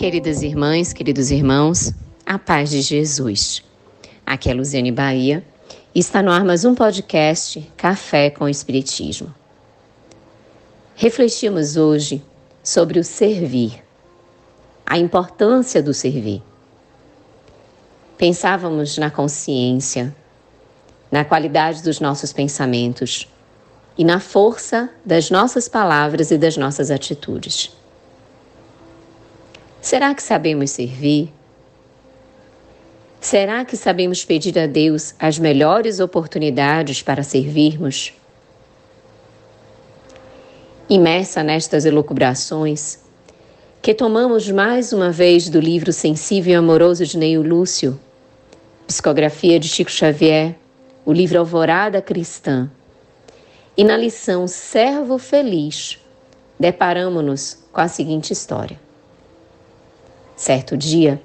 Queridas irmãs, queridos irmãos, a paz de Jesus. Aqui é Luziane Bahia e está no ar mais um podcast Café com Espiritismo. Refletimos hoje sobre o servir, a importância do servir. Pensávamos na consciência, na qualidade dos nossos pensamentos e na força das nossas palavras e das nossas atitudes. Será que sabemos servir? Será que sabemos pedir a Deus as melhores oportunidades para servirmos? Imersa nestas elucubrações, que tomamos mais uma vez do livro Sensível e Amoroso de Neil Lúcio, psicografia de Chico Xavier, o livro Alvorada Cristã, e na lição Servo Feliz, deparamos-nos com a seguinte história. Certo dia,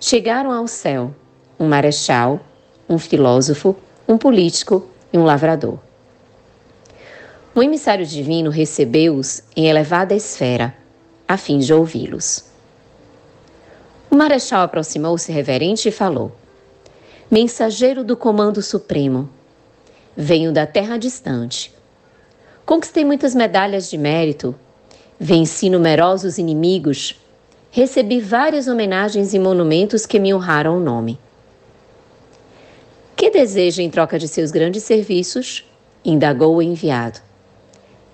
chegaram ao céu um marechal, um filósofo, um político e um lavrador. O emissário divino recebeu-os em elevada esfera, a fim de ouvi-los. O marechal aproximou-se reverente e falou: Mensageiro do Comando Supremo, venho da terra distante. Conquistei muitas medalhas de mérito, venci numerosos inimigos recebi várias homenagens e monumentos que me honraram o nome. Que deseja em troca de seus grandes serviços? indagou o enviado.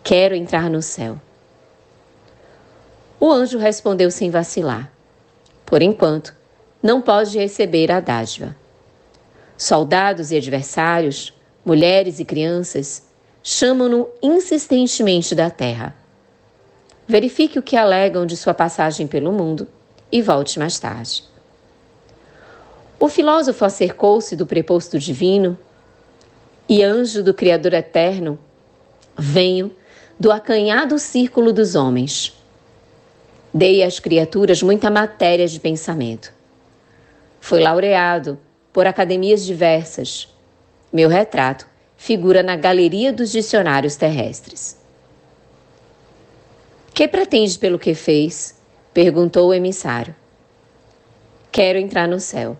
Quero entrar no céu. O anjo respondeu sem vacilar. Por enquanto, não pode receber a dádiva. Soldados e adversários, mulheres e crianças, chamam-no insistentemente da terra. Verifique o que alegam de sua passagem pelo mundo e volte mais tarde. O filósofo acercou-se do preposto divino e anjo do Criador eterno, venho do acanhado círculo dos homens. Dei às criaturas muita matéria de pensamento. Foi laureado por academias diversas. Meu retrato figura na galeria dos dicionários terrestres. Que pretende pelo que fez? perguntou o emissário. Quero entrar no céu.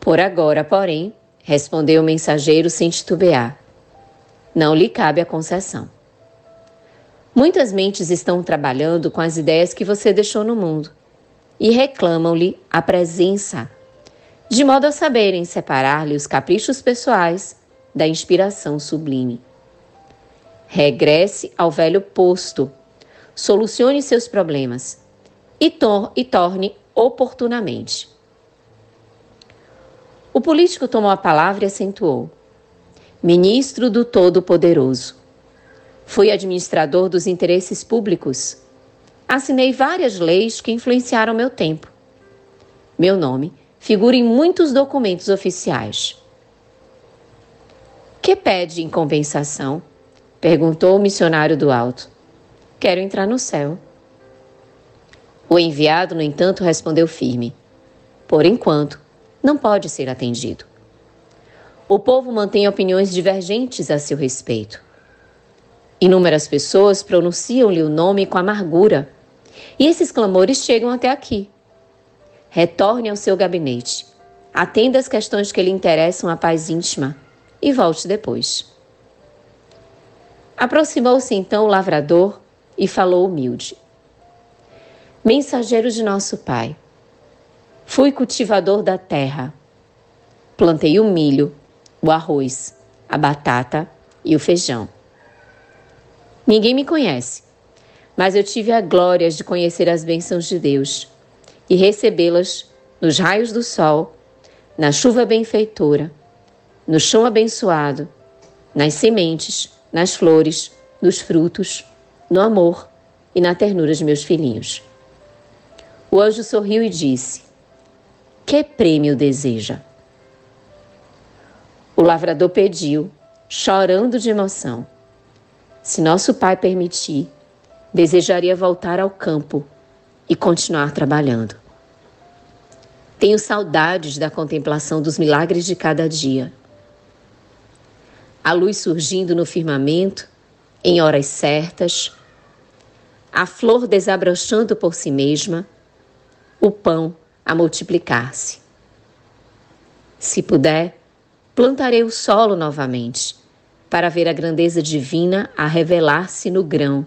Por agora, porém, respondeu o mensageiro sem titubear. Não lhe cabe a concessão. Muitas mentes estão trabalhando com as ideias que você deixou no mundo e reclamam-lhe a presença, de modo a saberem separar-lhe os caprichos pessoais da inspiração sublime. Regresse ao velho posto, solucione seus problemas e, tor e torne oportunamente. O político tomou a palavra e acentuou: Ministro do Todo-Poderoso. Fui administrador dos interesses públicos. Assinei várias leis que influenciaram meu tempo. Meu nome figura em muitos documentos oficiais. Que pede em compensação? Perguntou o missionário do alto. Quero entrar no céu. O enviado, no entanto, respondeu firme: Por enquanto, não pode ser atendido. O povo mantém opiniões divergentes a seu respeito. Inúmeras pessoas pronunciam-lhe o nome com amargura, e esses clamores chegam até aqui. Retorne ao seu gabinete, atenda as questões que lhe interessam a paz íntima e volte depois. Aproximou-se então o lavrador e falou humilde: Mensageiro de nosso Pai, fui cultivador da terra. Plantei o milho, o arroz, a batata e o feijão. Ninguém me conhece, mas eu tive a glória de conhecer as bênçãos de Deus e recebê-las nos raios do sol, na chuva benfeitora, no chão abençoado, nas sementes nas flores, nos frutos, no amor e na ternura de meus filhinhos. O anjo sorriu e disse: Que prêmio deseja? O lavrador pediu, chorando de emoção: Se nosso pai permitir, desejaria voltar ao campo e continuar trabalhando. Tenho saudades da contemplação dos milagres de cada dia a luz surgindo no firmamento em horas certas, a flor desabrochando por si mesma, o pão a multiplicar-se. Se puder, plantarei o solo novamente, para ver a grandeza divina a revelar-se no grão,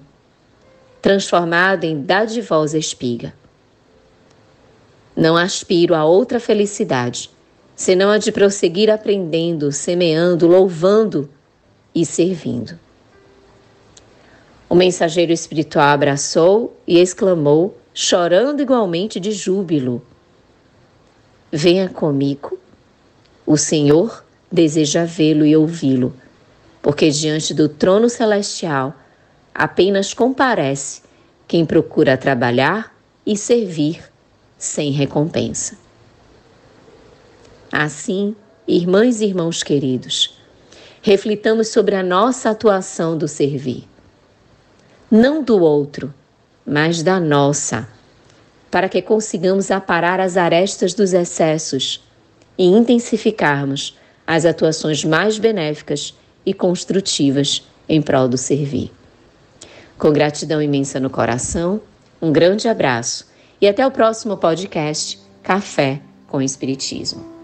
transformado em dadivosa espiga. Não aspiro a outra felicidade, senão a de prosseguir aprendendo, semeando, louvando e servindo. O mensageiro espiritual abraçou e exclamou, chorando igualmente de júbilo: Venha comigo. O Senhor deseja vê-lo e ouvi-lo, porque diante do trono celestial apenas comparece quem procura trabalhar e servir sem recompensa. Assim, irmãs e irmãos queridos, reflitamos sobre a nossa atuação do servir. Não do outro, mas da nossa, para que consigamos aparar as arestas dos excessos e intensificarmos as atuações mais benéficas e construtivas em prol do servir. Com gratidão imensa no coração, um grande abraço e até o próximo podcast Café com Espiritismo.